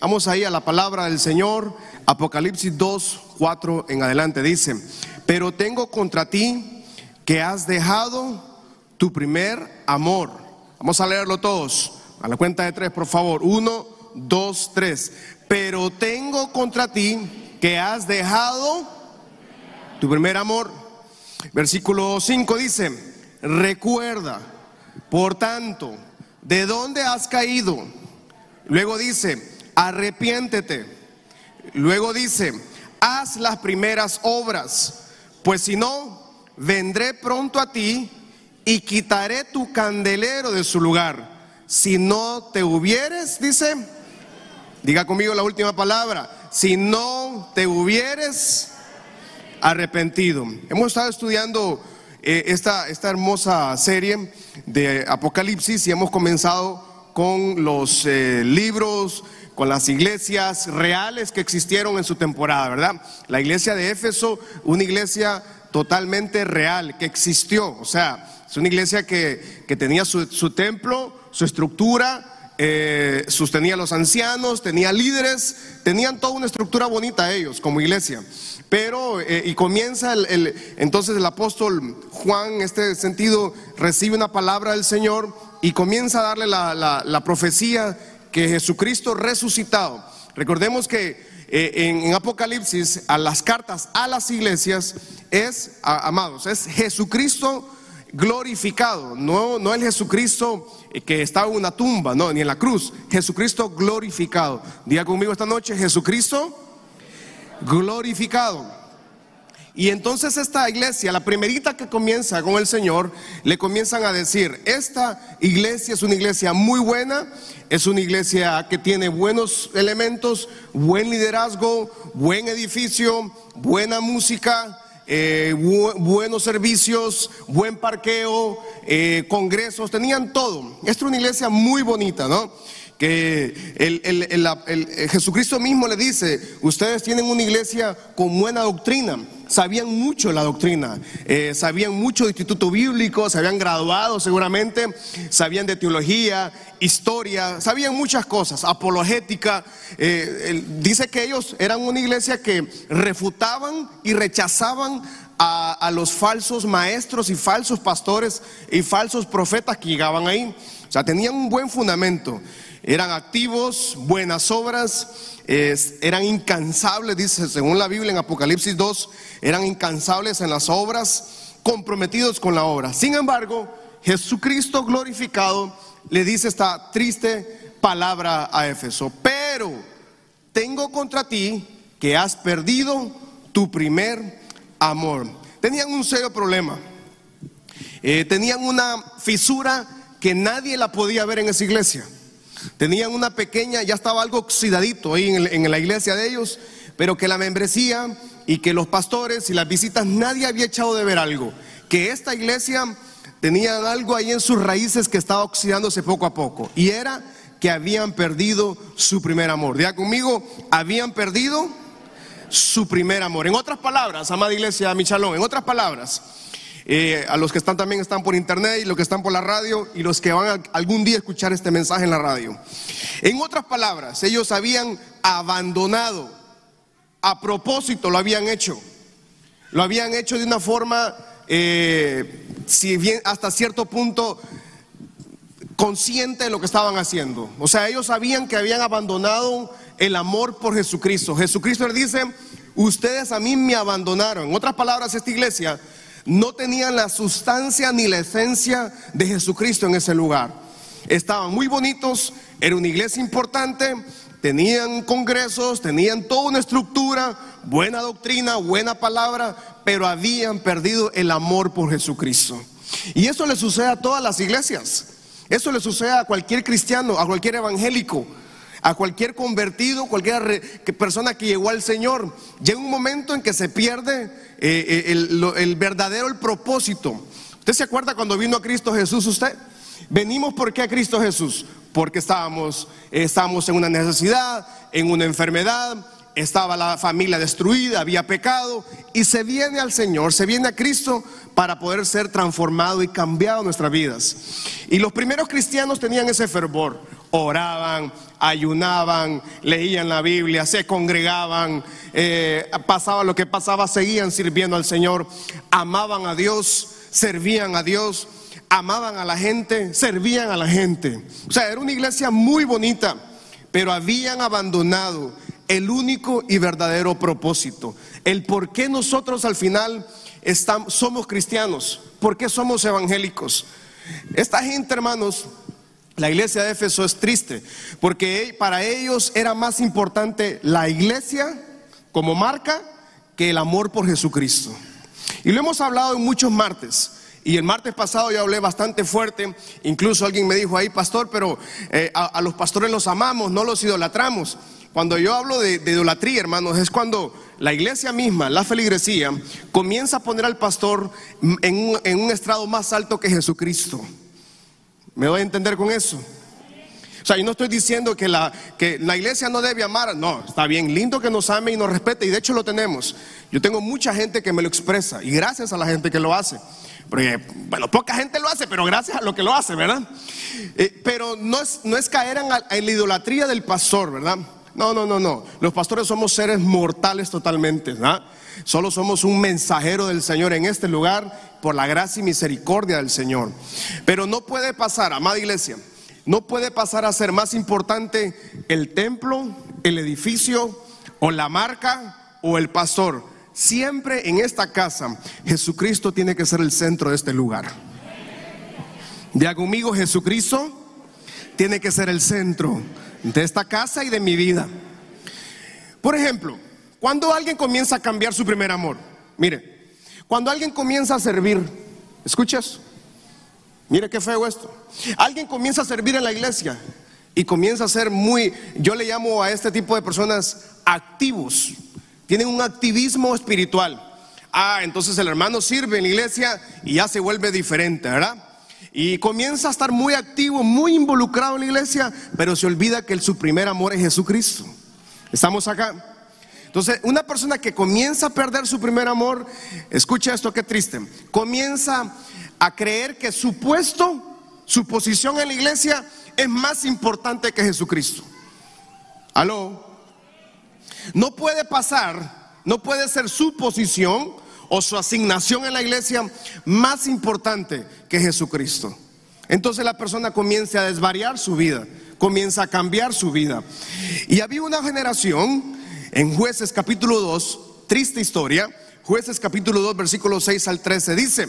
vamos ahí a la palabra del Señor, Apocalipsis 2, 4 en adelante, dice, pero tengo contra ti que has dejado tu primer amor. Vamos a leerlo todos, a la cuenta de tres, por favor. Uno, dos, tres. Pero tengo contra ti que has dejado tu primer amor. Versículo 5 dice, recuerda, por tanto, de dónde has caído. Luego dice, arrepiéntete. Luego dice, haz las primeras obras, pues si no, vendré pronto a ti y quitaré tu candelero de su lugar. Si no te hubieres, dice, diga conmigo la última palabra, si no te hubieres arrepentido. Hemos estado estudiando eh, esta, esta hermosa serie de Apocalipsis y hemos comenzado con los eh, libros, con las iglesias reales que existieron en su temporada, ¿verdad? La iglesia de Éfeso, una iglesia totalmente real, que existió, o sea, es una iglesia que, tenía su, templo, su estructura, eh, sostenía a los ancianos, tenía líderes, tenían toda una estructura bonita ellos como iglesia. Pero, eh, y comienza el, entonces el apóstol Juan, en este sentido, recibe una palabra del Señor y comienza a darle la, profecía que Jesucristo resucitado. Recordemos que eh, en, Apocalipsis, a las cartas a las iglesias, es, amados, es Jesucristo glorificado, no, no el Jesucristo que estaba en una tumba, no, ni en la cruz, Jesucristo glorificado. Diga conmigo esta noche, Jesucristo glorificado. Y entonces esta iglesia, la primerita que comienza con el Señor, le comienzan a decir, esta iglesia es una iglesia muy buena, es una iglesia que tiene buenos elementos, buen liderazgo, buen edificio, buena música, eh, buenos servicios, buen parqueo, eh, congresos, tenían todo. Esta es una iglesia muy bonita, ¿no? que el, Jesucristo mismo le dice, ustedes tienen una iglesia con buena doctrina, sabían mucho la doctrina, eh, sabían mucho de instituto bíblico, se habían graduado seguramente, sabían de teología, historia, sabían muchas cosas, apologética. Eh, dice que ellos eran una iglesia que refutaban y rechazaban a, a, los falsos maestros y falsos pastores y falsos profetas que llegaban ahí. O sea, tenían un buen fundamento. Eran activos, buenas obras, eran incansables, dice según la Biblia en Apocalipsis 2, eran incansables en las obras, comprometidos con la obra. Sin embargo, Jesucristo glorificado le dice esta triste palabra a Éfeso, pero tengo contra ti que has perdido tu primer amor. Tenían un serio problema, eh, tenían una fisura que nadie la podía ver en esa iglesia. Tenían una pequeña, ya estaba algo oxidadito ahí en, la iglesia de ellos, pero que la membresía y que los pastores y las visitas nadie había echado de ver algo. Que esta iglesia tenía algo ahí en sus raíces que estaba oxidándose poco a poco. Y era que habían perdido su primer amor. Diga conmigo, habían perdido su primer amor. En otras palabras, amada iglesia Michalón, en otras palabras, eh, a los que están también están por internet y los que están por la radio y los que van a algún día escuchar este mensaje en la radio. En otras palabras, ellos habían abandonado, a propósito lo habían hecho, lo habían hecho de una forma, eh, si bien hasta cierto punto consciente de lo que estaban haciendo. O sea, ellos sabían que habían abandonado el amor por Jesucristo. Jesucristo les dice, ustedes a mí me abandonaron. En otras palabras, esta iglesia no tenían la sustancia ni la esencia de Jesucristo en ese lugar. Estaban muy bonitos, era una iglesia importante, tenían congresos, tenían toda una estructura, buena doctrina, buena palabra, pero habían perdido el amor por Jesucristo. Y eso le sucede a todas las iglesias. Eso le sucede a cualquier cristiano, a cualquier evangélico, a cualquier convertido, cualquier persona que llegó al Señor. Llega un momento en que se pierde eh, eh, el, verdadero el propósito. ¿Usted se acuerda cuando vino a Cristo Jesús usted? Venimos porque a Cristo Jesús, porque estábamos, estábamos en una necesidad, en una enfermedad, estaba la familia destruida, había pecado, y se viene al Señor, se viene a Cristo para poder ser transformado y cambiado nuestras vidas. Y los primeros cristianos tenían ese fervor. Oraban, ayunaban, leían la Biblia, se congregaban, eh, pasaba lo que pasaba, seguían sirviendo al Señor, amaban a Dios, servían a Dios, amaban a la gente, servían a la gente. O sea, era una iglesia muy bonita, pero habían abandonado el único y verdadero propósito, el por qué nosotros al final estamos, somos cristianos, por qué somos evangélicos. Esta gente, hermanos, la iglesia de Éfeso es triste, porque para ellos era más importante la iglesia como marca que el amor por Jesucristo. Y lo hemos hablado en muchos martes. Y el martes pasado yo hablé bastante fuerte, incluso alguien me dijo ahí, pastor, pero eh, a los pastores los amamos, no los idolatramos. Cuando yo hablo de, idolatría, hermanos, es cuando la iglesia misma, la feligresía, comienza a poner al pastor en un, estrado más alto que Jesucristo. ¿Me doy a entender con eso? O sea, yo no estoy diciendo que la, que la iglesia no debe amar. No, está bien, lindo que nos ame y nos respete, y de hecho lo tenemos. Yo tengo mucha gente que me lo expresa, y gracias a la gente que lo hace. Porque, bueno, poca gente lo hace, pero gracias a lo que lo hace, ¿verdad? Eh, pero no es, no es caer en, la idolatría del pastor, ¿verdad? No, no, no, no. Los pastores somos seres mortales totalmente. ¿verdad? Solo somos un mensajero del Señor en este lugar por la gracia y misericordia del Señor. Pero no puede pasar, amada iglesia, no puede pasar a ser más importante el templo, el edificio o la marca o el pastor. Siempre en esta casa Jesucristo tiene que ser el centro de este lugar. De conmigo, Jesucristo tiene que ser el centro de esta casa y de mi vida. Por ejemplo, cuando alguien comienza a cambiar su primer amor, mire, cuando alguien comienza a servir, escuchas, mire qué feo esto, alguien comienza a servir en la iglesia y comienza a ser muy, yo le llamo a este tipo de personas activos, tienen un activismo espiritual. Ah, entonces el hermano sirve en la iglesia y ya se vuelve diferente, ¿verdad? Y comienza a estar muy activo, muy involucrado en la iglesia, pero se olvida que su primer amor es Jesucristo. ¿Estamos acá? Entonces, una persona que comienza a perder su primer amor, escucha esto, qué triste, comienza a creer que su puesto, su posición en la iglesia es más importante que Jesucristo. ¿Aló? No puede pasar, no puede ser su posición o su asignación en la iglesia más importante que Jesucristo. Entonces la persona comienza a desvariar su vida, comienza a cambiar su vida. Y había una generación en jueces capítulo 2, triste historia, jueces capítulo 2 versículo 6 al 13 dice,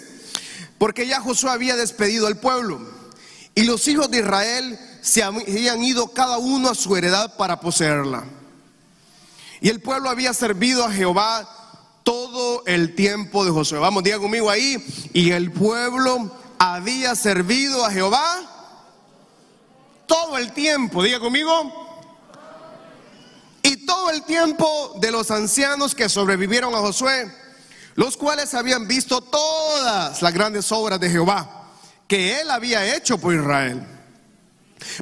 porque ya Josué había despedido al pueblo y los hijos de Israel se habían ido cada uno a su heredad para poseerla. Y el pueblo había servido a Jehová todo el tiempo de Josué. Vamos, diga conmigo ahí. Y el pueblo había servido a Jehová todo el tiempo. Diga conmigo. Y todo el tiempo de los ancianos que sobrevivieron a Josué, los cuales habían visto todas las grandes obras de Jehová que él había hecho por Israel.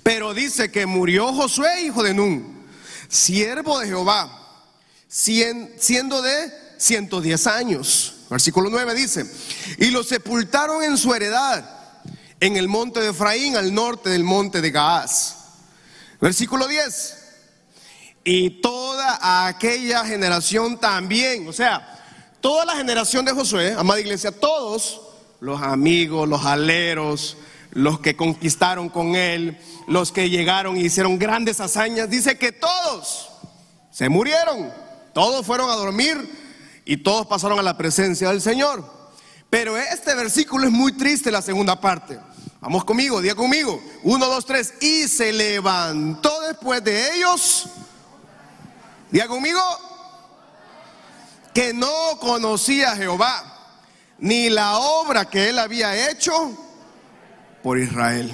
Pero dice que murió Josué, hijo de Nun, siervo de Jehová, siendo de 110 años. Versículo 9 dice, y lo sepultaron en su heredad, en el monte de Efraín, al norte del monte de Gaás. Versículo 10, y toda aquella generación también, o sea, toda la generación de Josué, amada iglesia, todos los amigos, los aleros, los que conquistaron con él, los que llegaron y hicieron grandes hazañas, dice que todos se murieron, todos fueron a dormir y todos pasaron a la presencia del Señor. Pero este versículo es muy triste, la segunda parte. Vamos conmigo, diga conmigo. Uno, dos, tres. Y se levantó después de ellos. Diga conmigo. Que no conocía a Jehová, ni la obra que él había hecho por Israel.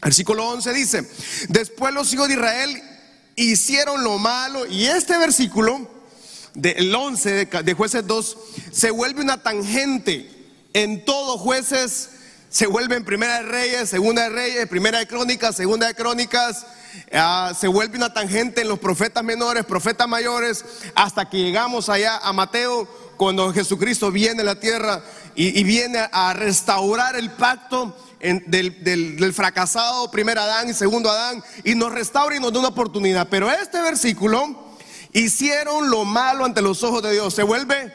Versículo 11 dice, después los hijos de Israel hicieron lo malo. Y este versículo del 11 de, jueces 2 se vuelve una tangente en todos jueces, se vuelve en primera de reyes, segunda de reyes, primera de crónicas, segunda de crónicas, ah, se vuelve una tangente en los profetas menores, profetas mayores, hasta que llegamos allá a Mateo cuando Jesucristo viene a la tierra y, viene a restaurar el pacto del, fracasado primer Adán y segundo Adán y nos restaura y nos da una oportunidad. Pero este versículo, hicieron lo malo ante los ojos de Dios, se vuelve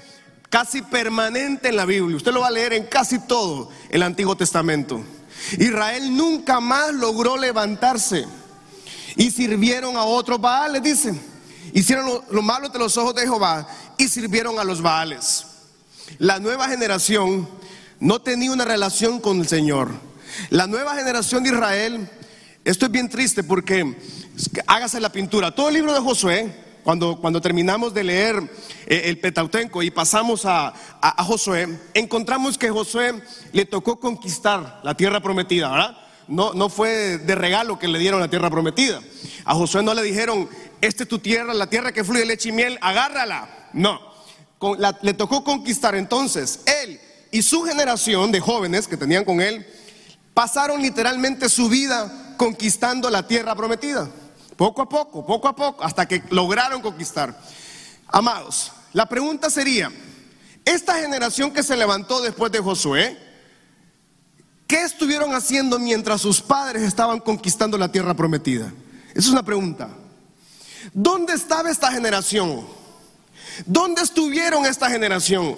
casi permanente en la Biblia. Usted lo va a leer en casi todo el Antiguo Testamento. Israel nunca más logró levantarse y sirvieron a otros Baales, dice. Hicieron lo, lo malo ante los ojos de Jehová y sirvieron a los Baales. La nueva generación no tenía una relación con el Señor. La nueva generación de Israel, esto es bien triste porque hágase la pintura. Todo el libro de Josué, cuando, cuando terminamos de leer eh, el Petautenco y pasamos a, a, Josué, encontramos que Josué le tocó conquistar la tierra prometida, ¿verdad? No, no fue de regalo que le dieron la tierra prometida. A Josué no le dijeron, esta es tu tierra, la tierra que fluye leche y miel, agárrala. No, le tocó conquistar. Entonces, él y su generación de jóvenes que tenían con él pasaron literalmente su vida conquistando la tierra prometida. Poco a poco, poco a poco, hasta que lograron conquistar. Amados, la pregunta sería, esta generación que se levantó después de Josué, ¿qué estuvieron haciendo mientras sus padres estaban conquistando la tierra prometida? Esa es una pregunta. ¿Dónde estaba esta generación? ¿Dónde estuvieron esta generación?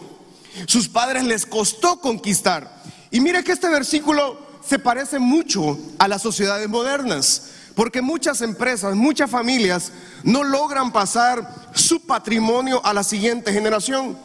Sus padres les costó conquistar. Y mire que este versículo se parece mucho a las sociedades modernas, porque muchas empresas, muchas familias no logran pasar su patrimonio a la siguiente generación.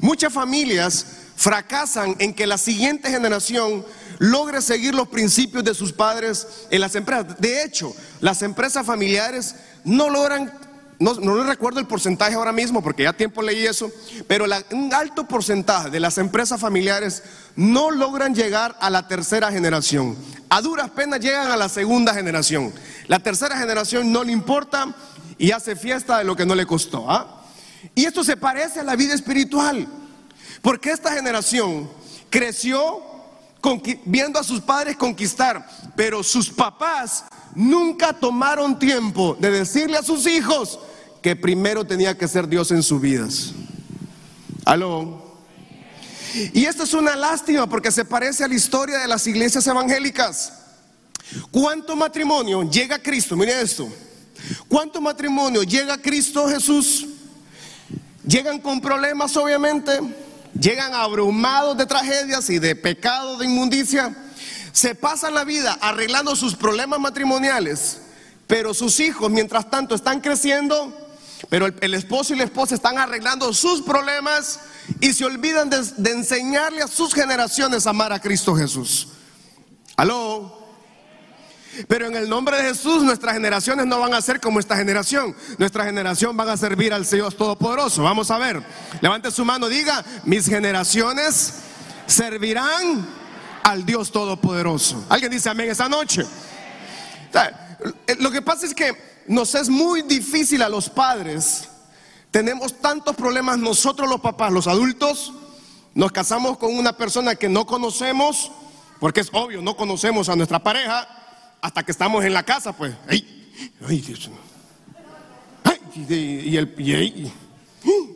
Muchas familias fracasan en que la siguiente generación logre seguir los principios de sus padres en las empresas. De hecho, las empresas familiares no logran no, no recuerdo el porcentaje ahora mismo porque ya tiempo leí eso, pero un alto porcentaje de las empresas familiares no logran llegar a la tercera generación. A duras penas llegan a la segunda generación. La tercera generación no le importa y hace fiesta de lo que no le costó. ¿ah? Y esto se parece a la vida espiritual, porque esta generación creció viendo a sus padres conquistar, pero sus papás nunca tomaron tiempo de decirle a sus hijos que primero tenía que ser Dios en sus vidas. Aló. Y esto es una lástima porque se parece a la historia de las iglesias evangélicas. ¿Cuánto matrimonio llega a Cristo? Mire esto. ¿Cuánto matrimonio llega a Cristo Jesús? Llegan con problemas, obviamente. Llegan abrumados de tragedias y de pecado, de inmundicia se pasan la vida arreglando sus problemas matrimoniales, pero sus hijos, mientras tanto, están creciendo, pero el, esposo y la esposa están arreglando sus problemas y se olvidan de, de enseñarle a sus generaciones a amar a Cristo Jesús. Aló. Pero en el nombre de Jesús nuestras generaciones no van a ser como esta generación. Nuestra generación van a servir al Señor Todopoderoso. Vamos a ver. Levante su mano, diga, mis generaciones servirán al Dios Todopoderoso. ¿Alguien dice amén esta noche? Eh, lo que pasa es que nos es muy difícil a los padres. Tenemos tantos problemas nosotros los papás, los adultos. Nos casamos con una persona que no conocemos, porque es obvio, no conocemos a nuestra pareja hasta que estamos en la casa, pues. Ay, ay, Dios. Ay, y, el, y,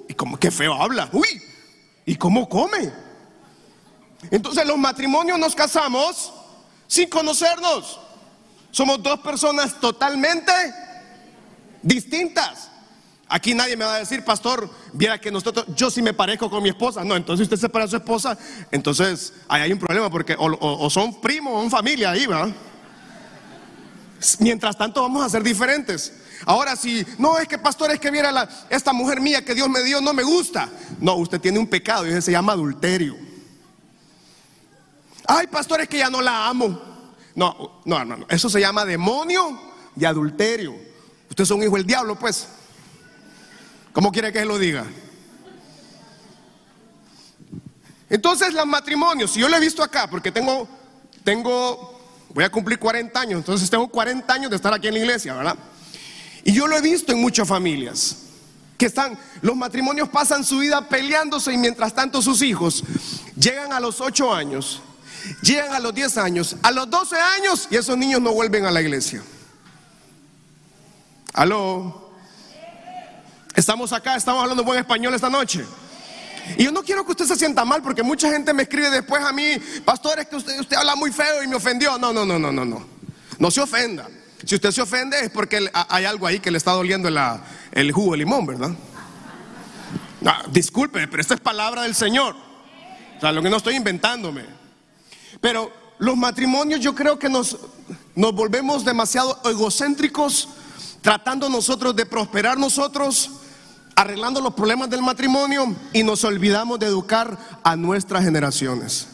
y, como que feo habla. Uy, y cómo come. Entonces los matrimonios nos casamos sin conocernos. Somos dos personas totalmente distintas. Aquí nadie me va a decir, pastor, viera que nosotros, yo sí me parezco con mi esposa. No, entonces usted se parece a su esposa, entonces ahí hay un problema porque o, son primos o son familia ahí, ¿verdad? Mientras tanto vamos a ser diferentes. Ahora si, no es que pastor, es que viera esta mujer mía que Dios me dio, no me gusta. No, usted tiene un pecado y ese se llama adulterio. Ay, pastor, es que ya no la amo. No, no, no, Eso se llama demonio y adulterio. Usted es un hijo del diablo, pues. ¿Cómo quiere que se lo diga? Entonces, los matrimonios, si yo lo he visto acá, porque tengo, tengo, voy a cumplir 40 años, entonces tengo 40 años de estar aquí en la iglesia, ¿verdad? Y yo lo he visto en muchas familias, que están, los matrimonios pasan su vida peleándose y mientras tanto sus hijos llegan a los 8 años Llegan a los 10 años, a los 12 años y esos niños no vuelven a la iglesia. Aló. Estamos acá, estamos hablando buen español esta noche. Y yo no quiero que usted se sienta mal porque mucha gente me escribe después a mí, pastor, es que usted, usted habla muy feo y me ofendió. No, no, no, no, no, no. No se ofenda. Si usted se ofende es porque hay algo ahí que le está doliendo el jugo de limón, ¿verdad? disculpe, pero esta es palabra del Señor. O sea, lo que no estoy inventándome. Pero los matrimonios yo creo que nos, nos volvemos demasiado egocéntricos tratando nosotros de prosperar nosotros, arreglando los problemas del matrimonio y nos olvidamos de educar a nuestras generaciones.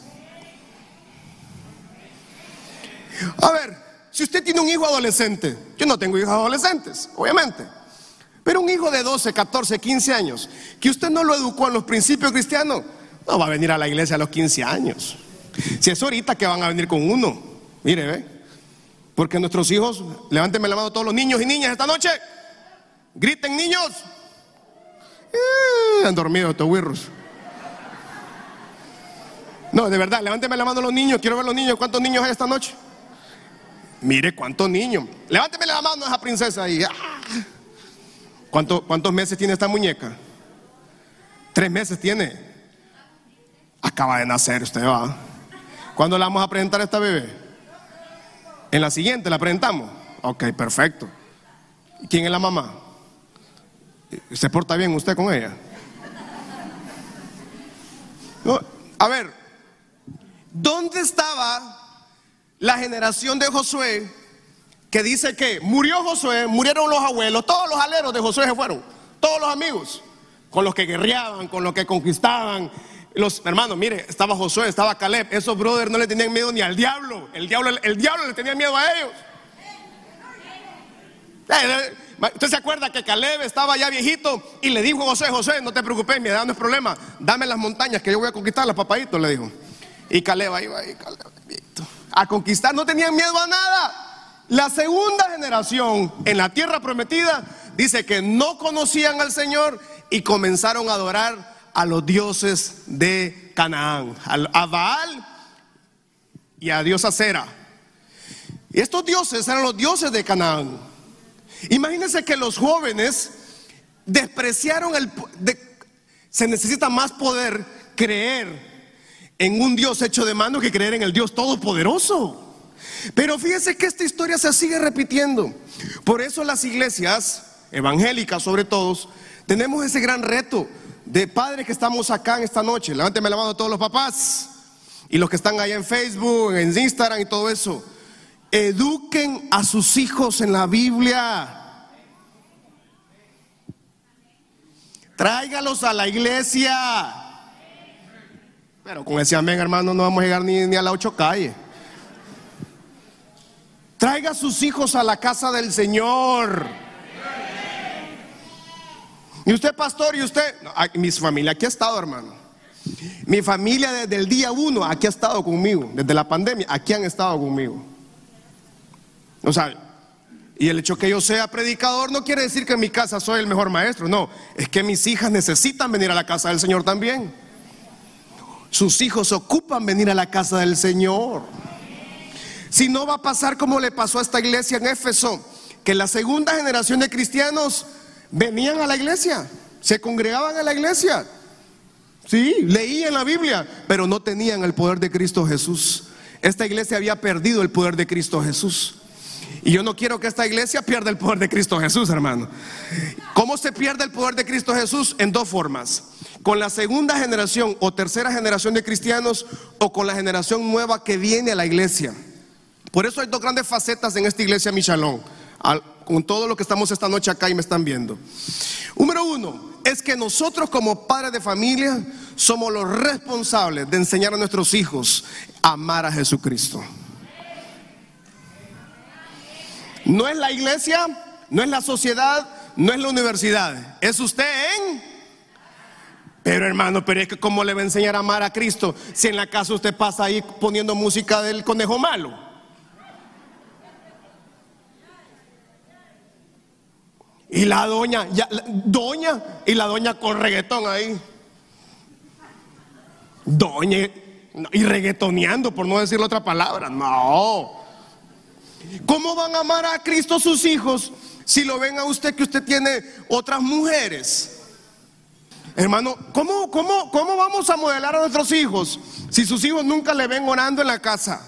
A ver, si usted tiene un hijo adolescente, yo no tengo hijos adolescentes, obviamente, pero un hijo de 12, 14, 15 años, que usted no lo educó en los principios cristianos, no va a venir a la iglesia a los 15 años. Si es ahorita que van a venir con uno, mire, ve. Porque nuestros hijos, levánteme la mano todos los niños y niñas esta noche. Griten niños. Eh, han dormido estos wirros. No, de verdad, levánteme la mano los niños. Quiero ver los niños. ¿Cuántos niños hay esta noche? Mire cuántos niños. Levánteme la mano a esa princesa ahí. Ah. ¿Cuántos meses tiene esta muñeca? Tres meses tiene. Acaba de nacer usted, va. ¿Cuándo la vamos a presentar a esta bebé? En la siguiente la presentamos. Ok, perfecto. ¿Quién es la mamá? ¿Se porta bien usted con ella? a ver, ¿dónde estaba la generación de Josué que dice que murió Josué, murieron los abuelos, todos los aleros de Josué se fueron, todos los amigos, con los que guerreaban, con los que conquistaban, los hermanos, mire, estaba Josué, estaba Caleb. Esos brothers no le tenían miedo ni al diablo. El diablo, el diablo le tenía miedo a ellos. Usted se acuerda que Caleb estaba ya viejito y le dijo a José, José, no te preocupes, mi edad no es problema. Dame las montañas que yo voy a conquistar, las papaditos, le dijo. Y Caleb ahí va, ahí, Caleb, a conquistar, no tenían miedo a nada. La segunda generación en la tierra prometida dice que no conocían al Señor y comenzaron a adorar a los dioses de Canaán, a Baal y a diosa Cera. Y estos dioses eran los dioses de Canaán. Imagínense que los jóvenes despreciaron el... se necesita más poder creer en un Dios hecho de mano que creer en el Dios todopoderoso. Pero fíjense que esta historia se sigue repitiendo. Por eso las iglesias evangélicas, sobre todo, tenemos ese gran reto de padres que estamos acá en esta noche. Levánteme la mano a todos los papás y los que están allá en Facebook, en Instagram y todo eso. Eduquen a sus hijos en la Biblia. Tráigalos a la iglesia. Pero con ese amén, hermano, no vamos a llegar ni, ni a la ocho calle. Traiga a sus hijos a la casa del Señor. Y usted, pastor, y usted, mi familia aquí ha estado, hermano. Mi familia desde el día uno aquí ha estado conmigo, desde la pandemia, aquí han estado conmigo. O sea, y el hecho que yo sea predicador no quiere decir que en mi casa soy el mejor maestro, no, es que mis hijas necesitan venir a la casa del Señor también. Sus hijos ocupan venir a la casa del Señor. Si no va a pasar como le pasó a esta iglesia en Éfeso, que la segunda generación de cristianos venían a la iglesia, se congregaban a la iglesia. Sí, leían la Biblia, pero no tenían el poder de Cristo Jesús. Esta iglesia había perdido el poder de Cristo Jesús. Y yo no quiero que esta iglesia pierda el poder de Cristo Jesús, hermano. ¿Cómo se pierde el poder de Cristo Jesús? En dos formas. Con la segunda generación o tercera generación de cristianos o con la generación nueva que viene a la iglesia. Por eso hay dos grandes facetas en esta iglesia Michalón con todo lo que estamos esta noche acá y me están viendo. Número uno, es que nosotros como padres de familia somos los responsables de enseñar a nuestros hijos a amar a Jesucristo. No es la iglesia, no es la sociedad, no es la universidad, es usted en... Pero hermano, pero es que cómo le va a enseñar a amar a Cristo si en la casa usted pasa ahí poniendo música del conejo malo. Y la doña, doña, y la doña con reggaetón ahí. Doña, y reggaetoneando, por no decir otra palabra. No. ¿Cómo van a amar a Cristo sus hijos si lo ven a usted que usted tiene otras mujeres? Hermano, ¿cómo, cómo, ¿cómo vamos a modelar a nuestros hijos si sus hijos nunca le ven orando en la casa?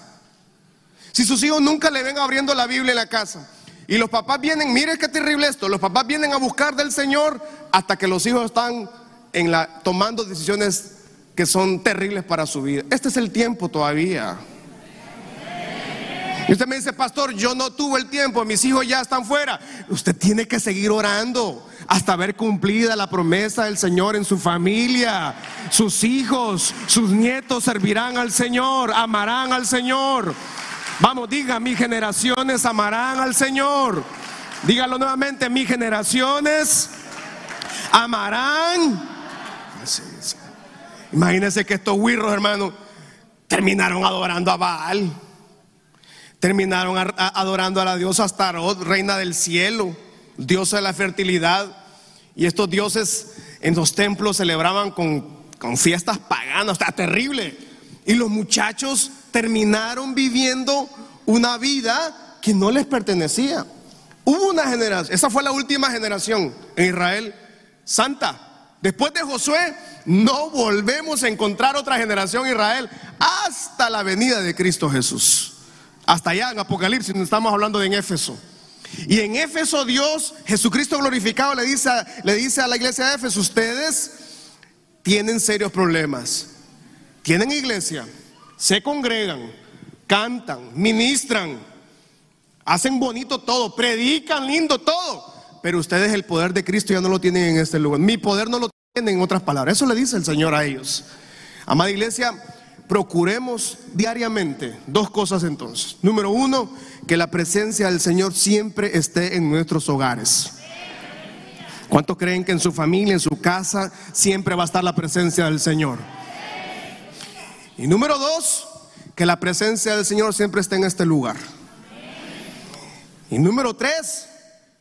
Si sus hijos nunca le ven abriendo la Biblia en la casa. Y los papás vienen, mire qué terrible esto, los papás vienen a buscar del Señor hasta que los hijos están en la, tomando decisiones que son terribles para su vida. Este es el tiempo todavía. Y usted me dice, pastor, yo no tuve el tiempo, mis hijos ya están fuera. Usted tiene que seguir orando hasta ver cumplida la promesa del Señor en su familia. Sus hijos, sus nietos servirán al Señor, amarán al Señor. Vamos, diga, mis generaciones amarán al Señor. Dígalo nuevamente, mis generaciones amarán. Imagínense que estos huirros, hermano, terminaron adorando a Baal. Terminaron adorando a la diosa Astarot, reina del cielo, diosa de la fertilidad. Y estos dioses en los templos celebraban con, con fiestas paganas, está terrible. Y los muchachos terminaron viviendo una vida que no les pertenecía. Hubo una generación, esa fue la última generación en Israel santa. Después de Josué, no volvemos a encontrar otra generación en Israel hasta la venida de Cristo Jesús. Hasta allá en Apocalipsis, estamos hablando de Éfeso. Y en Éfeso Dios, Jesucristo glorificado, le dice, le dice a la iglesia de Éfeso, ustedes tienen serios problemas. Tienen iglesia, se congregan, cantan, ministran, hacen bonito todo, predican lindo todo. Pero ustedes el poder de Cristo ya no lo tienen en este lugar. Mi poder no lo tienen en otras palabras. Eso le dice el Señor a ellos. Amada iglesia, procuremos diariamente dos cosas entonces. Número uno, que la presencia del Señor siempre esté en nuestros hogares. ¿Cuántos creen que en su familia, en su casa, siempre va a estar la presencia del Señor? Y número dos, que la presencia del Señor siempre esté en este lugar. Y número tres,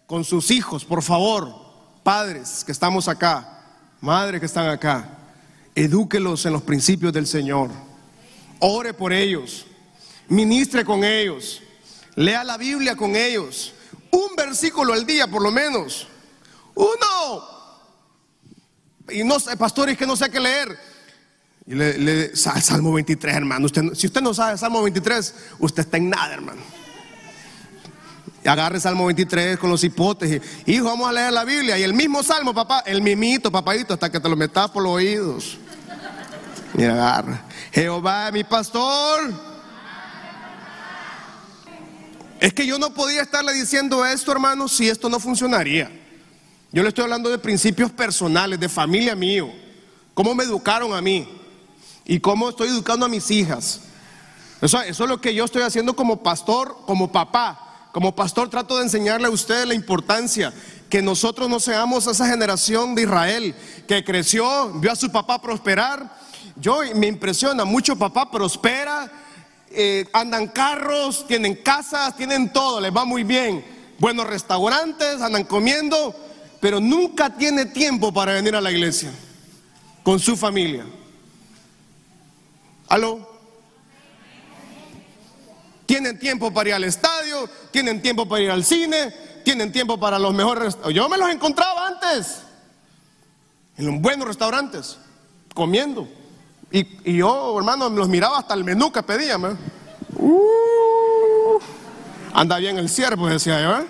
con sus hijos, por favor, padres que estamos acá, madres que están acá, edúquelos en los principios del Señor ore por ellos, ministre con ellos, lea la Biblia con ellos, un versículo al día por lo menos, uno. Y no sé, pastores que no sé qué leer. Y le, Salmo 23, hermano. Usted, si usted no sabe Salmo 23, usted está en nada, hermano. Y agarre Salmo 23 con los hipotes. Hijo, vamos a leer la Biblia. Y el mismo Salmo, papá, el mimito, papadito, hasta que te lo metas por los oídos. Y agarra. Jehová mi pastor. Es que yo no podía estarle diciendo esto, hermano, si esto no funcionaría. Yo le estoy hablando de principios personales, de familia mío, cómo me educaron a mí y cómo estoy educando a mis hijas. Eso es lo que yo estoy haciendo como pastor, como papá. Como pastor trato de enseñarle a ustedes la importancia que nosotros no seamos esa generación de Israel que creció, vio a su papá prosperar yo me impresiona, mucho papá prospera, eh, andan carros, tienen casas, tienen todo, les va muy bien. Buenos restaurantes, andan comiendo, pero nunca tiene tiempo para venir a la iglesia con su familia. ¿Aló? Tienen tiempo para ir al estadio, tienen tiempo para ir al cine, tienen tiempo para los mejores Yo me los encontraba antes en los buenos restaurantes, comiendo. Y, yo, hermano, los miraba hasta el menú que pedían. Uh, anda bien el siervo, decía yo. ¿eh?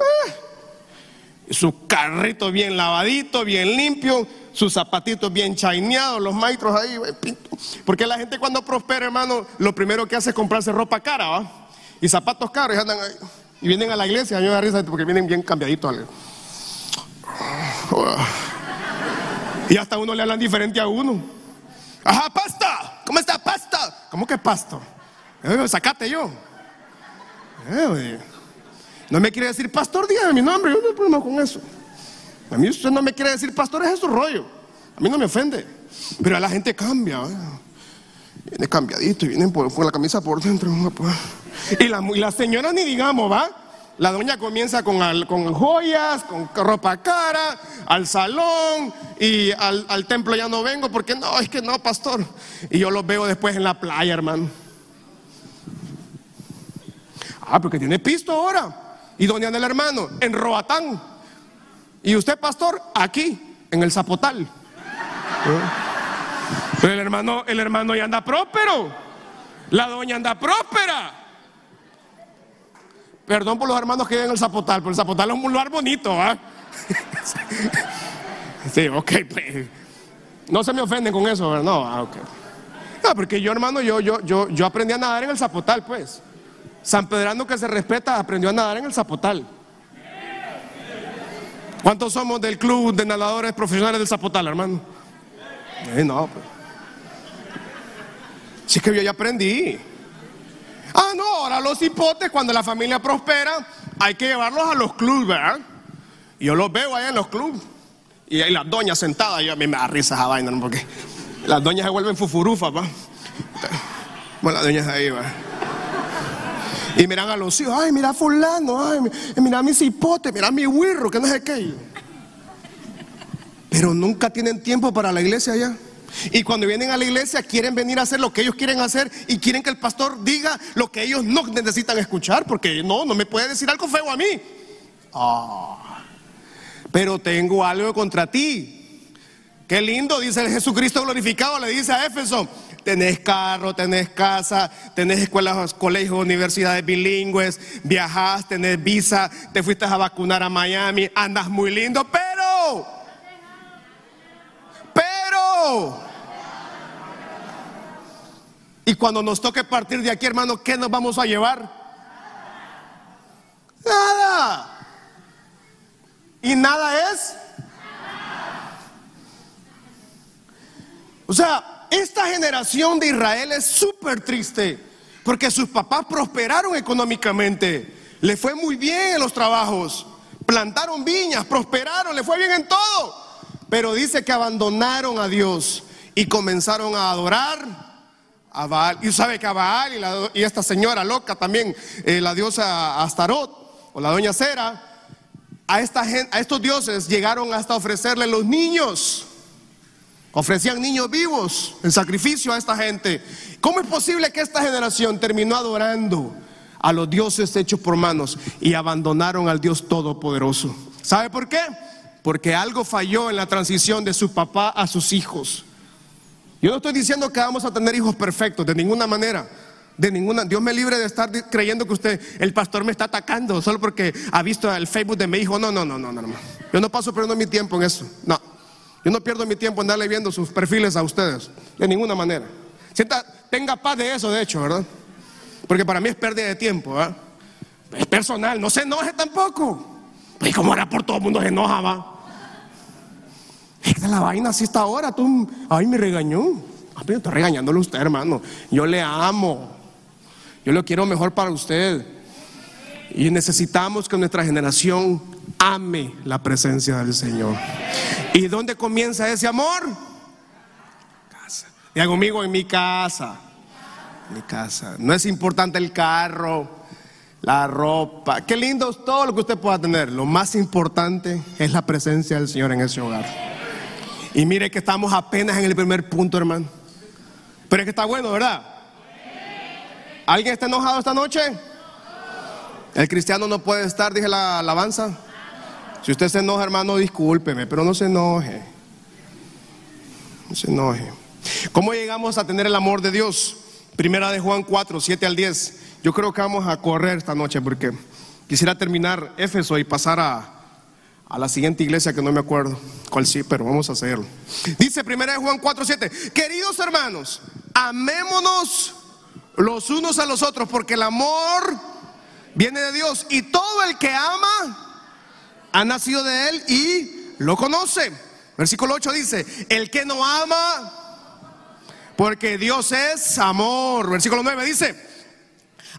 Eh, su carrito bien lavadito, bien limpio, sus zapatitos bien chaineados, los maestros ahí. Eh, Porque la gente cuando prospera, hermano, lo primero que hace es comprarse ropa cara, ¿va? Y zapatos caros y andan ahí. Y vienen a la iglesia, a mí me da risa porque vienen bien cambiaditos. Y hasta uno le hablan diferente a uno. Ajá, pasta. ¿Cómo está pasta? ¿Cómo que pasto? Eh, sacate yo. Eh, no me quiere decir pastor, dígame mi nombre. Yo no tengo problema con eso. A mí usted no me quiere decir pastor, es su rollo. A mí no me ofende. Pero a la gente cambia. Viene cambiadito y vienen con la camisa por dentro. Pues. Y la, y la señora ni digamos, ¿va? La doña comienza con, joyas, con ropa cara, al salón y al, templo ya no vengo porque no, es que no, pastor. Y yo los veo después en la playa, hermano. Ah, porque tiene pisto ahora. ¿Y dónde anda el hermano? En Roatán. ¿Y usted, pastor? Aquí. en el zapotal. Pero el hermano, el hermano ya anda próspero. La doña anda próspera. Perdón por los hermanos que viven en el zapotal, pero el zapotal es un lugar bonito, ¿ah? Sí, ok. Pues. No se me ofenden con eso, ¿verdad? No, ah, ok. No, porque yo, hermano, yo, yo, yo, yo aprendí a nadar en el zapotal, pues. San Pedrano que se respeta aprendió a nadar en el zapotal. ¿Cuántos somos del club de nadadores profesionales del zapotal, hermano? Eh, no, pues. Sí que yo ya aprendí. Ah, no, ahora los hipotes, cuando la familia prospera, hay que llevarlos a los clubes, ¿verdad? Yo los veo allá en los clubes. Y ahí las doñas sentadas, yo a mí me da risa esa vaina, ¿no? porque las doñas se vuelven fufurufas, ¿va? Bueno, las doñas ahí, ¿va? Y miran a los hijos, ay, mira fulano, ay, mira mis hipotes, mira mi wirro, que no sé qué. Pero nunca tienen tiempo para la iglesia allá. Y cuando vienen a la iglesia quieren venir a hacer lo que ellos quieren hacer y quieren que el pastor diga lo que ellos no necesitan escuchar, porque no, no me puede decir algo feo a mí. Ah, pero tengo algo contra ti. Qué lindo, dice el Jesucristo glorificado, le dice a Éfeso, tenés carro, tenés casa, tenés escuelas, colegios, universidades bilingües, viajás, tenés visa, te fuiste a vacunar a Miami, andas muy lindo, pero, y cuando nos toque partir de aquí, hermano, ¿qué nos vamos a llevar? Nada. Y nada es. O sea, esta generación de Israel es súper triste porque sus papás prosperaron económicamente, le fue muy bien en los trabajos, plantaron viñas, prosperaron, le fue bien en todo, pero dice que abandonaron a Dios y comenzaron a adorar a Baal. Y sabe que a Baal y, esta señora loca también, eh, la diosa Astarot o la doña Cera, a, estos dioses llegaron hasta ofrecerle los niños. Ofrecían niños vivos en sacrificio a esta gente. ¿Cómo es posible que esta generación terminó adorando a los dioses hechos por manos y abandonaron al Dios Todopoderoso? ¿Sabe por qué? Porque algo falló en la transición de su papá a sus hijos. Yo no estoy diciendo que vamos a tener hijos perfectos, de ninguna manera. De ninguna, Dios me libre de estar creyendo que usted, el pastor me está atacando solo porque ha visto el Facebook de mi hijo. No, no, no, no, no. Yo no paso perdiendo mi tiempo en eso. No. Yo no pierdo mi tiempo en darle viendo sus perfiles a ustedes, de ninguna manera. Sienta, tenga paz de eso, de hecho, ¿verdad? Porque para mí es pérdida de tiempo. Es personal, no se enoje tampoco. Pues como ahora por todo el mundo se enoja, va. Es la vaina así está ahora, tú, ay, me regañó. Ay, pero estoy regañándole a usted, hermano. Yo le amo. Yo lo quiero mejor para usted. Y necesitamos que nuestra generación ame la presencia del Señor. ¿Y dónde comienza ese amor? Casa. Conmigo, en mi casa. Mi casa. No es importante el carro, la ropa. Qué lindo es todo lo que usted pueda tener. Lo más importante es la presencia del Señor en ese hogar. Y mire que estamos apenas en el primer punto, hermano. Pero es que está bueno, ¿verdad? ¿Alguien está enojado esta noche? El cristiano no puede estar, dije la alabanza. Si usted se enoja, hermano, discúlpeme, pero no se enoje. No se enoje. ¿Cómo llegamos a tener el amor de Dios? Primera de Juan 4, 7 al 10. Yo creo que vamos a correr esta noche porque quisiera terminar Éfeso y pasar a, a la siguiente iglesia que no me acuerdo cuál sí, pero vamos a hacerlo. Dice Primera de Juan 4, 7. Queridos hermanos, amémonos los unos a los otros porque el amor viene de Dios y todo el que ama ha nacido de él y lo conoce. Versículo 8 dice, el que no ama, porque Dios es amor. Versículo 9 dice,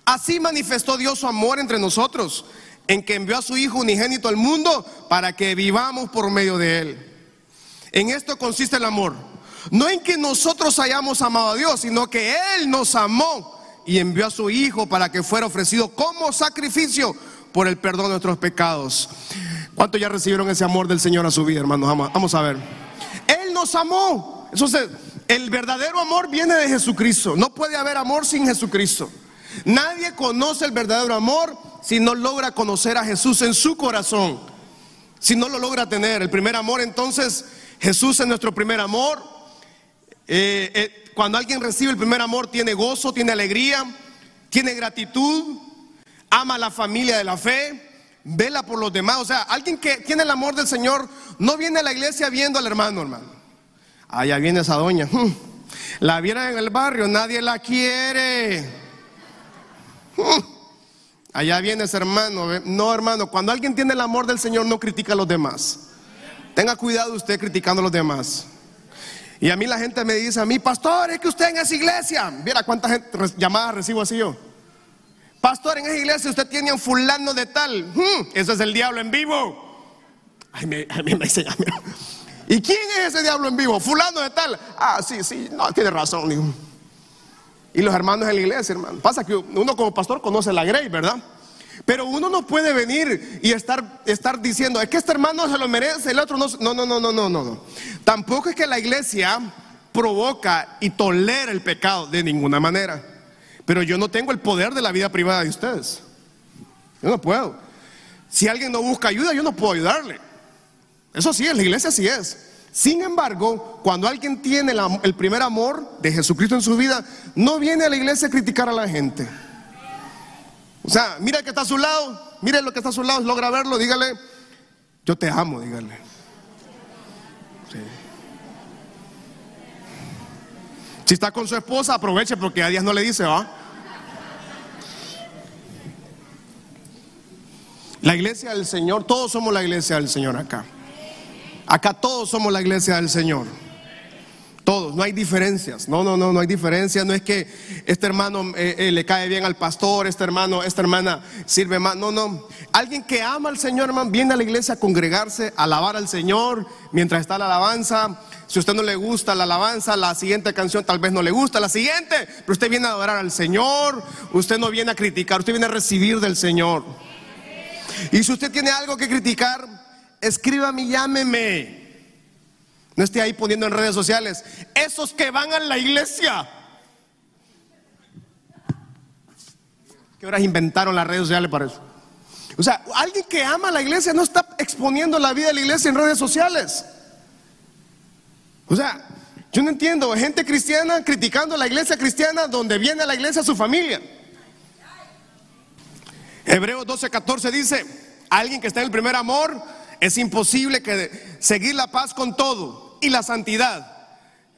así manifestó Dios su amor entre nosotros, en que envió a su Hijo unigénito al mundo para que vivamos por medio de él. En esto consiste el amor. No en que nosotros hayamos amado a Dios, sino que Él nos amó y envió a su Hijo para que fuera ofrecido como sacrificio por el perdón de nuestros pecados. ¿Cuántos ya recibieron ese amor del Señor a su vida, hermanos? Vamos, a ver. Él nos amó. Entonces, el verdadero amor viene de Jesucristo. No puede haber amor sin Jesucristo. Nadie conoce el verdadero amor si no logra conocer a Jesús en su corazón. si no lo logra tener. El primer amor, entonces, Jesús es nuestro primer amor. Eh, eh, cuando alguien recibe el primer amor, tiene gozo, tiene alegría, tiene gratitud, ama a la familia de la fe, vela por los demás. O sea, alguien que tiene el amor del Señor no viene a la iglesia viendo al hermano, hermano. Allá viene esa doña. La vieron en el barrio, nadie la quiere. Allá viene ese hermano. No, hermano, cuando alguien tiene el amor del Señor, no critica a los demás. Tenga cuidado usted criticando a los demás. Y a mí la gente me dice a mí, pastor, es que usted en esa iglesia, mira cuántas llamadas recibo así yo. Pastor, en esa iglesia usted tiene un fulano de tal. Hmm, eso es el diablo en vivo. Ay, me, a mí me dicen, ¿y quién es ese diablo en vivo? Fulano de tal. Ah, sí, sí, no, tiene razón. Y los hermanos en la iglesia, hermano. Pasa que uno como pastor conoce la grey, ¿verdad? Pero uno no puede venir y estar, estar diciendo, es que este hermano se lo merece, el otro no. No, no, no, no, no, no. Tampoco es que la iglesia provoca y tolera el pecado de ninguna manera. Pero yo no tengo el poder de la vida privada de ustedes. Yo no puedo. Si alguien no busca ayuda, yo no puedo ayudarle. Eso sí, en la iglesia sí es. Sin embargo, cuando alguien tiene el primer amor de Jesucristo en su vida, no viene a la iglesia a criticar a la gente. O sea, mira que está a su lado, mire lo que está a su lado, logra verlo, dígale, yo te amo, dígale. Si está con su esposa, aproveche porque a días no le dice, ¿va? La iglesia del Señor, todos somos la iglesia del Señor acá. Acá todos somos la iglesia del Señor. Todos, no hay diferencias. No, no, no, no hay diferencias. No es que este hermano eh, eh, le cae bien al pastor, este hermano, esta hermana sirve más. No, no. Alguien que ama al Señor, hermano, viene a la iglesia a congregarse, a alabar al Señor mientras está la alabanza. Si a usted no le gusta la alabanza, la siguiente canción tal vez no le gusta, la siguiente, pero usted viene a adorar al Señor, usted no viene a criticar, usted viene a recibir del Señor. Y si usted tiene algo que criticar, escríbame llámeme. No esté ahí poniendo en redes sociales. Esos que van a la iglesia. ¿Qué horas inventaron las redes sociales para eso? O sea, alguien que ama la iglesia no está exponiendo la vida de la iglesia en redes sociales. O sea, yo no entiendo, gente cristiana criticando a la iglesia cristiana donde viene a la iglesia su familia. Hebreos 12:14 dice, alguien que está en el primer amor, es imposible que seguir la paz con todo y la santidad.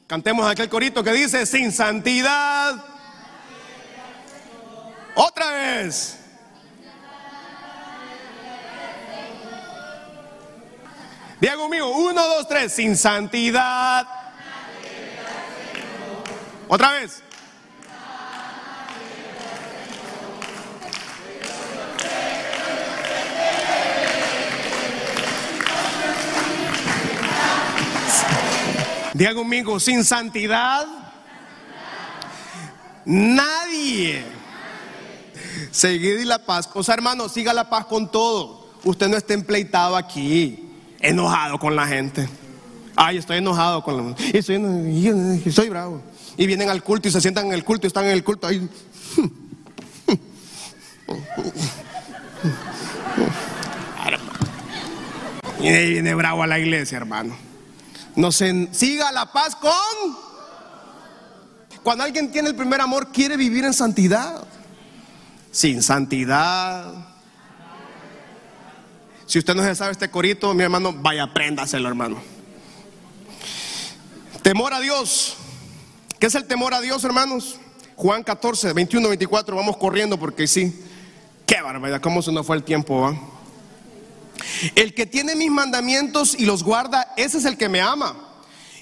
Cantemos aquel corito que dice, sin santidad. Otra vez. Diego mío, uno, dos, tres, sin santidad. Otra vez. Diga conmigo, sin santidad, nadie. Seguid la paz. O sea, hermano, siga la paz con todo. Usted no esté empleitado aquí, enojado con la gente. Ay, estoy enojado con la gente. Estoy, estoy bravo. Y vienen al culto y se sientan en el culto y están en el culto ahí. Y viene bravo a la iglesia, hermano. Nos siga la paz con... Cuando alguien tiene el primer amor, quiere vivir en santidad. Sin santidad. Si usted no se sabe este corito, mi hermano, vaya, apréndaselo, hermano. Temor a Dios. ¿Qué es el temor a Dios, hermanos? Juan 14, 21, 24. Vamos corriendo porque sí. Qué barbaridad, cómo se nos fue el tiempo, ¿va? El que tiene mis mandamientos y los guarda, ese es el que me ama.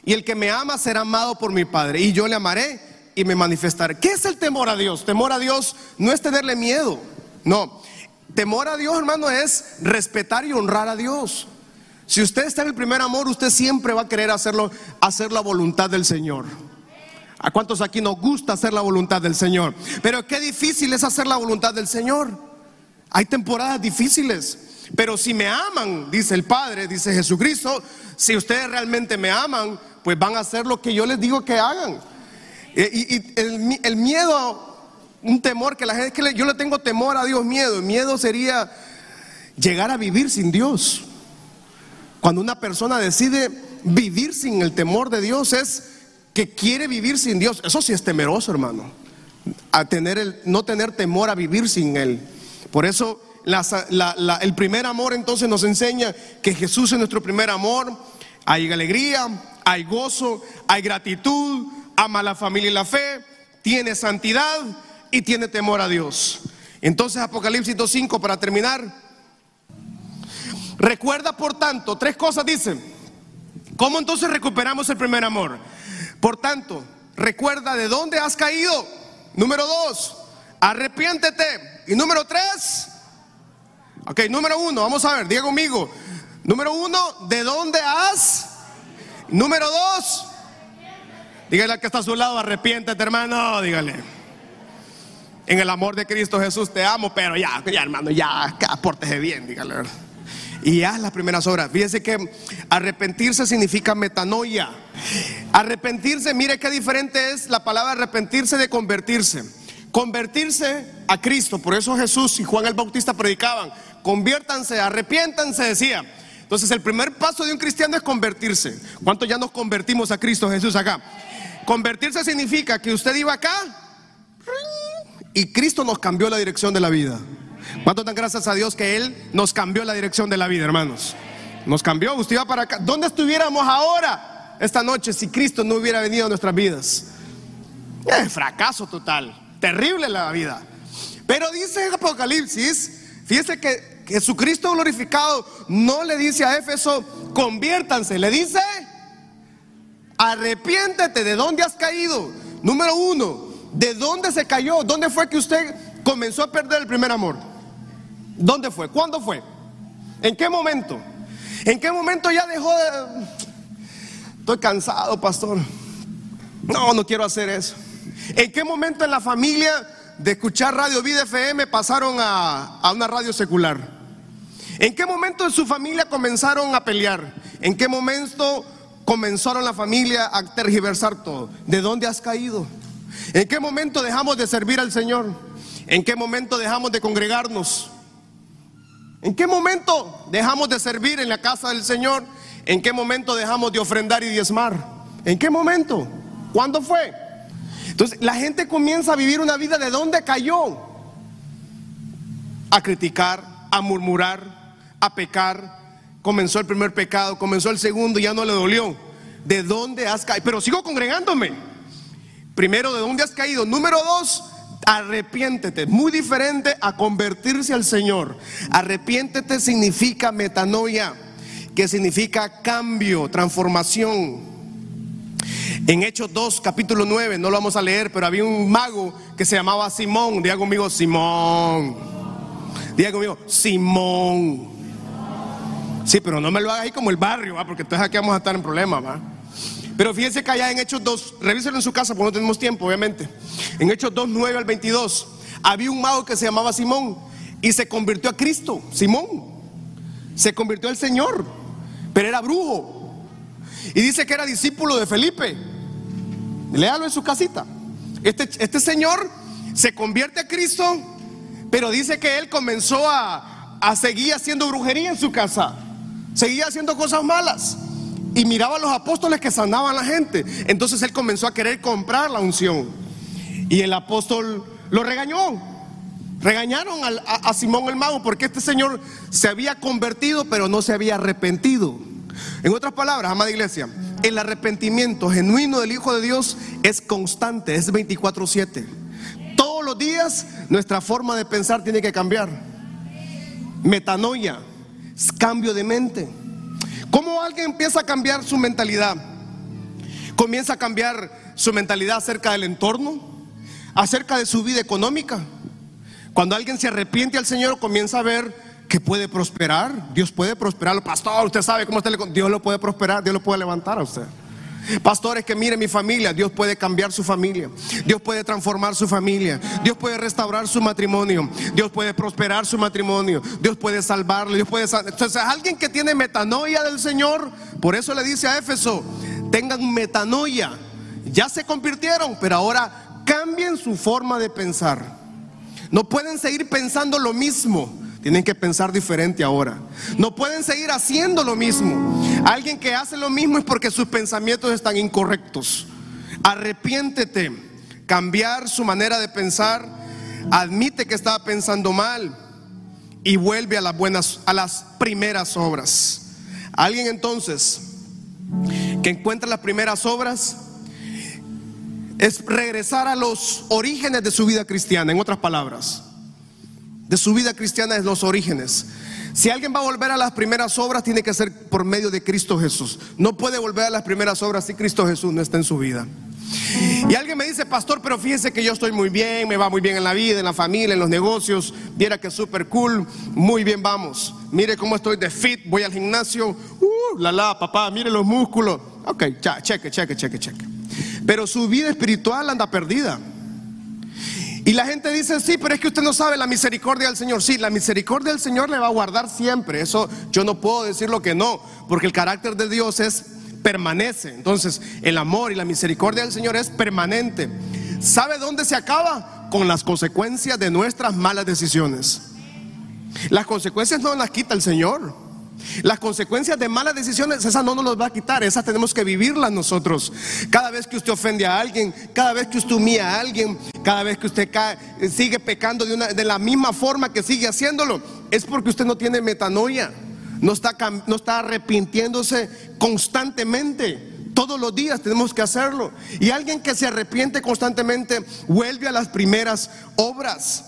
Y el que me ama será amado por mi Padre. Y yo le amaré y me manifestaré. ¿Qué es el temor a Dios? Temor a Dios no es tenerle miedo. No. Temor a Dios, hermano, es respetar y honrar a Dios. Si usted está en el primer amor, usted siempre va a querer hacerlo, hacer la voluntad del Señor. ¿A cuántos aquí nos gusta hacer la voluntad del Señor? Pero qué difícil es hacer la voluntad del Señor. Hay temporadas difíciles. Pero si me aman, dice el Padre, dice Jesucristo, si ustedes realmente me aman, pues van a hacer lo que yo les digo que hagan. Eh, y, el, miedo, un temor que la gente, que yo le tengo temor a Dios, miedo. Miedo sería llegar a vivir sin Dios. Cuando una persona decide vivir sin el temor de Dios es que quiere vivir sin Dios. Eso sí es temeroso, hermano. A tener el, no tener temor a vivir sin Él. Por eso el primer amor entonces nos enseña que Jesús es nuestro primer amor. Hay alegría, hay gozo, hay gratitud, ama la familia y la fe, tiene santidad y tiene temor a Dios. Entonces Apocalipsis 2.5 para terminar. Recuerda por tanto, tres cosas dicen. ¿Cómo entonces recuperamos el primer amor? Por tanto, recuerda de dónde has caído. Número dos, arrepiéntete. Y número tres, ok, número uno, vamos a ver, diga conmigo. Número uno, ¿de dónde has? Número dos, dígale al que está a su lado, arrepiéntete hermano, dígale. En el amor de Cristo Jesús te amo, pero ya, ya hermano, ya, pórtese bien, dígale y haz las primeras obras. Fíjese que arrepentirse significa metanoia. Arrepentirse, mire qué diferente es la palabra arrepentirse de convertirse. Convertirse a Cristo, por eso Jesús y Juan el Bautista predicaban, conviértanse, arrepiéntanse, decía. Entonces el primer paso de un cristiano es convertirse. ¿Cuántos ya nos convertimos a Cristo Jesús acá? Convertirse significa que usted iba acá y Cristo nos cambió la dirección de la vida. ¿Cuánto dan gracias a Dios que Él nos cambió la dirección de la vida, hermanos? Nos cambió, usted iba para acá. ¿Dónde estuviéramos ahora, esta noche, si Cristo no hubiera venido a nuestras vidas? Eh, fracaso total, terrible la vida. Pero dice en Apocalipsis, fíjese que Jesucristo glorificado no le dice a Éfeso, conviértanse, le dice, arrepiéntete de dónde has caído. Número uno, ¿de dónde se cayó? ¿Dónde fue que usted comenzó a perder el primer amor? ¿Dónde fue? ¿Cuándo fue? ¿En qué momento? ¿En qué momento ya dejó de... Estoy cansado, pastor. No, no quiero hacer eso. ¿En qué momento en la familia de escuchar Radio Vida FM pasaron a, a una radio secular? ¿En qué momento en su familia comenzaron a pelear? ¿En qué momento comenzaron la familia a tergiversar todo? ¿De dónde has caído? ¿En qué momento dejamos de servir al Señor? ¿En qué momento dejamos de congregarnos? ¿En qué momento dejamos de servir en la casa del Señor? ¿En qué momento dejamos de ofrendar y diezmar? ¿En qué momento? ¿Cuándo fue? Entonces la gente comienza a vivir una vida de dónde cayó. A criticar, a murmurar, a pecar. Comenzó el primer pecado, comenzó el segundo ya no le dolió. ¿De dónde has caído? Pero sigo congregándome. Primero, ¿de dónde has caído? Número dos, Arrepiéntete, muy diferente a convertirse al Señor. Arrepiéntete significa metanoia, que significa cambio, transformación. En Hechos 2, capítulo 9, no lo vamos a leer, pero había un mago que se llamaba Simón. Diga conmigo, Simón. Diga conmigo, Simón. Sí, pero no me lo haga ahí como el barrio, ¿va? porque entonces aquí vamos a estar en problemas. ¿va? Pero fíjense que allá en Hechos 2, revíselo en su casa porque no tenemos tiempo, obviamente. En Hechos 2, 9 al 22, había un mago que se llamaba Simón y se convirtió a Cristo. Simón se convirtió al Señor, pero era brujo. Y dice que era discípulo de Felipe. Léalo en su casita. Este, este señor se convierte a Cristo, pero dice que él comenzó a, a seguir haciendo brujería en su casa. Seguía haciendo cosas malas y miraba a los apóstoles que sanaban a la gente. Entonces él comenzó a querer comprar la unción. Y el apóstol lo regañó. Regañaron a, Simón el mago porque este señor se había convertido pero no se había arrepentido. En otras palabras, amada iglesia, el arrepentimiento genuino del Hijo de Dios es constante, es 24/7. Todos los días nuestra forma de pensar tiene que cambiar. Metanoia, cambio de mente. ¿Cómo alguien empieza a cambiar su mentalidad? Comienza a cambiar su mentalidad acerca del entorno, acerca de su vida económica. Cuando alguien se arrepiente al Señor, comienza a ver que puede prosperar. Dios puede prosperar. Pastor, usted sabe cómo está el... Dios lo puede prosperar, Dios lo puede levantar a usted. Pastores que mire mi familia, Dios puede cambiar su familia, Dios puede transformar su familia, Dios puede restaurar su matrimonio, Dios puede prosperar su matrimonio, Dios puede salvarle, Dios puede Entonces, alguien que tiene metanoia del Señor, por eso le dice a Éfeso, tengan metanoia. Ya se convirtieron, pero ahora cambien su forma de pensar. No pueden seguir pensando lo mismo. Tienen que pensar diferente ahora. No pueden seguir haciendo lo mismo. Alguien que hace lo mismo es porque sus pensamientos están incorrectos. Arrepiéntete, cambiar su manera de pensar, admite que estaba pensando mal y vuelve a las buenas a las primeras obras. Alguien entonces que encuentra las primeras obras es regresar a los orígenes de su vida cristiana, en otras palabras. De su vida cristiana es los orígenes. Si alguien va a volver a las primeras obras, tiene que ser por medio de Cristo Jesús. No puede volver a las primeras obras si Cristo Jesús no está en su vida. Y alguien me dice, pastor, pero fíjese que yo estoy muy bien, me va muy bien en la vida, en la familia, en los negocios. Viera que es súper cool, muy bien vamos. Mire cómo estoy de fit, voy al gimnasio. Uh, la la, papá, mire los músculos. Ok, cheque, cheque, cheque, cheque. Pero su vida espiritual anda perdida. Y la gente dice, sí, pero es que usted no sabe la misericordia del Señor. Sí, la misericordia del Señor le va a guardar siempre. Eso yo no puedo decir lo que no, porque el carácter de Dios es permanece. Entonces, el amor y la misericordia del Señor es permanente. ¿Sabe dónde se acaba? Con las consecuencias de nuestras malas decisiones. Las consecuencias no las quita el Señor. Las consecuencias de malas decisiones, esas no nos las va a quitar, esas tenemos que vivirlas nosotros. Cada vez que usted ofende a alguien, cada vez que usted humilla a alguien, cada vez que usted sigue pecando de, una, de la misma forma que sigue haciéndolo, es porque usted no tiene metanoia, no está, no está arrepintiéndose constantemente. Todos los días tenemos que hacerlo. Y alguien que se arrepiente constantemente vuelve a las primeras obras.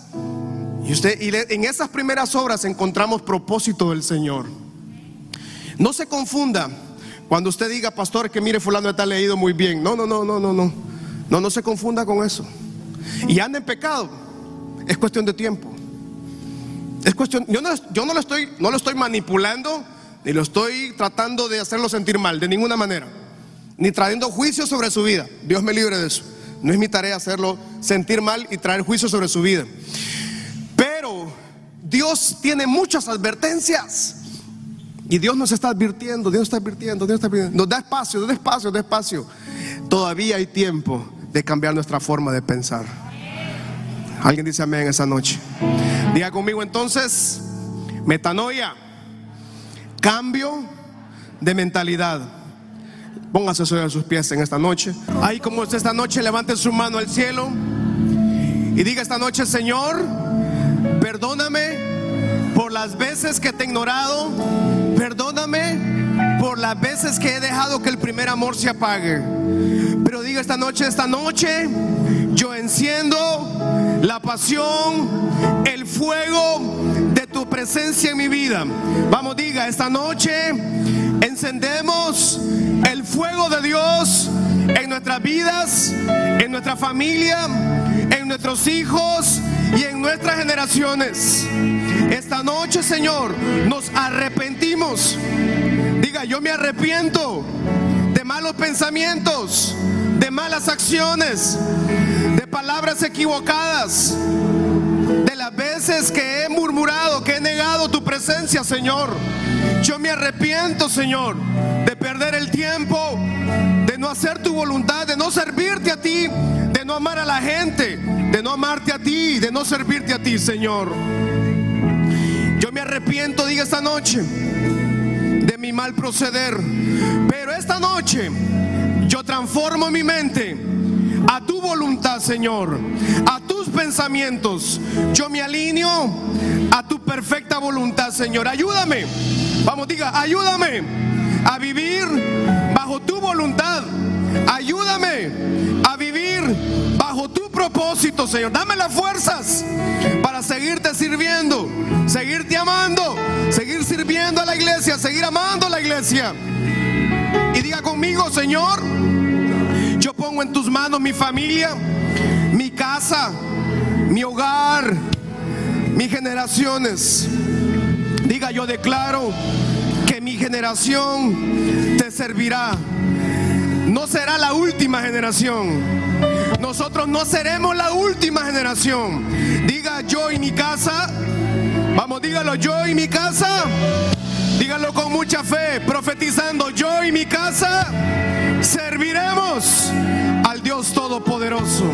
Y usted, y en esas primeras obras encontramos propósito del Señor. No se confunda cuando usted diga, pastor, que mire, fulano está leído muy bien. No, no, no, no, no, no. No, no se confunda con eso. Y anda en pecado. Es cuestión de tiempo. Es cuestión, yo no, yo no lo estoy, no lo estoy manipulando, ni lo estoy tratando de hacerlo sentir mal, de ninguna manera. Ni trayendo juicio sobre su vida. Dios me libre de eso. No es mi tarea hacerlo sentir mal y traer juicio sobre su vida. Pero Dios tiene muchas advertencias. Y Dios nos está advirtiendo, Dios está advirtiendo, Dios está advirtiendo. Nos da espacio, nos da espacio, da espacio. Todavía hay tiempo de cambiar nuestra forma de pensar. Alguien dice amén esa noche. Diga conmigo entonces, metanoia, cambio de mentalidad. Póngase sobre sus pies en esta noche. Ahí como esta noche, levante su mano al cielo y diga esta noche, Señor, perdóname por las veces que te he ignorado, perdóname por las veces que he dejado que el primer amor se apague. Pero diga esta noche, esta noche, yo enciendo la pasión, el fuego de tu presencia en mi vida. Vamos, diga, esta noche encendemos el fuego de Dios en nuestras vidas, en nuestra familia, en nuestros hijos y en nuestras generaciones. Esta noche, Señor, nos arrepentimos. Diga, yo me arrepiento de malos pensamientos, de malas acciones, de palabras equivocadas, de las veces que he murmurado, que he negado tu presencia, Señor. Yo me arrepiento, Señor, de perder el tiempo, de no hacer tu voluntad, de no servirte a ti, de no amar a la gente, de no amarte a ti, de no servirte a ti, Señor. Yo me arrepiento, diga esta noche, de mi mal proceder. Pero esta noche yo transformo mi mente a tu voluntad, Señor, a tus pensamientos. Yo me alineo a tu perfecta voluntad, Señor. Ayúdame. Vamos, diga, ayúdame a vivir bajo tu voluntad. Ayúdame a vivir propósito, Señor. Dame las fuerzas para seguirte sirviendo, seguirte amando, seguir sirviendo a la iglesia, seguir amando a la iglesia. Y diga conmigo, Señor, yo pongo en tus manos mi familia, mi casa, mi hogar, mis generaciones. Diga, yo declaro que mi generación te servirá. No será la última generación. Nosotros no seremos la última generación. Diga yo y mi casa. Vamos, dígalo yo y mi casa. Dígalo con mucha fe, profetizando yo y mi casa serviremos al Dios Todopoderoso.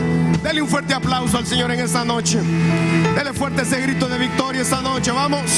Dele un fuerte aplauso al Señor en esta noche. Dele fuerte ese grito de victoria esta noche. Vamos.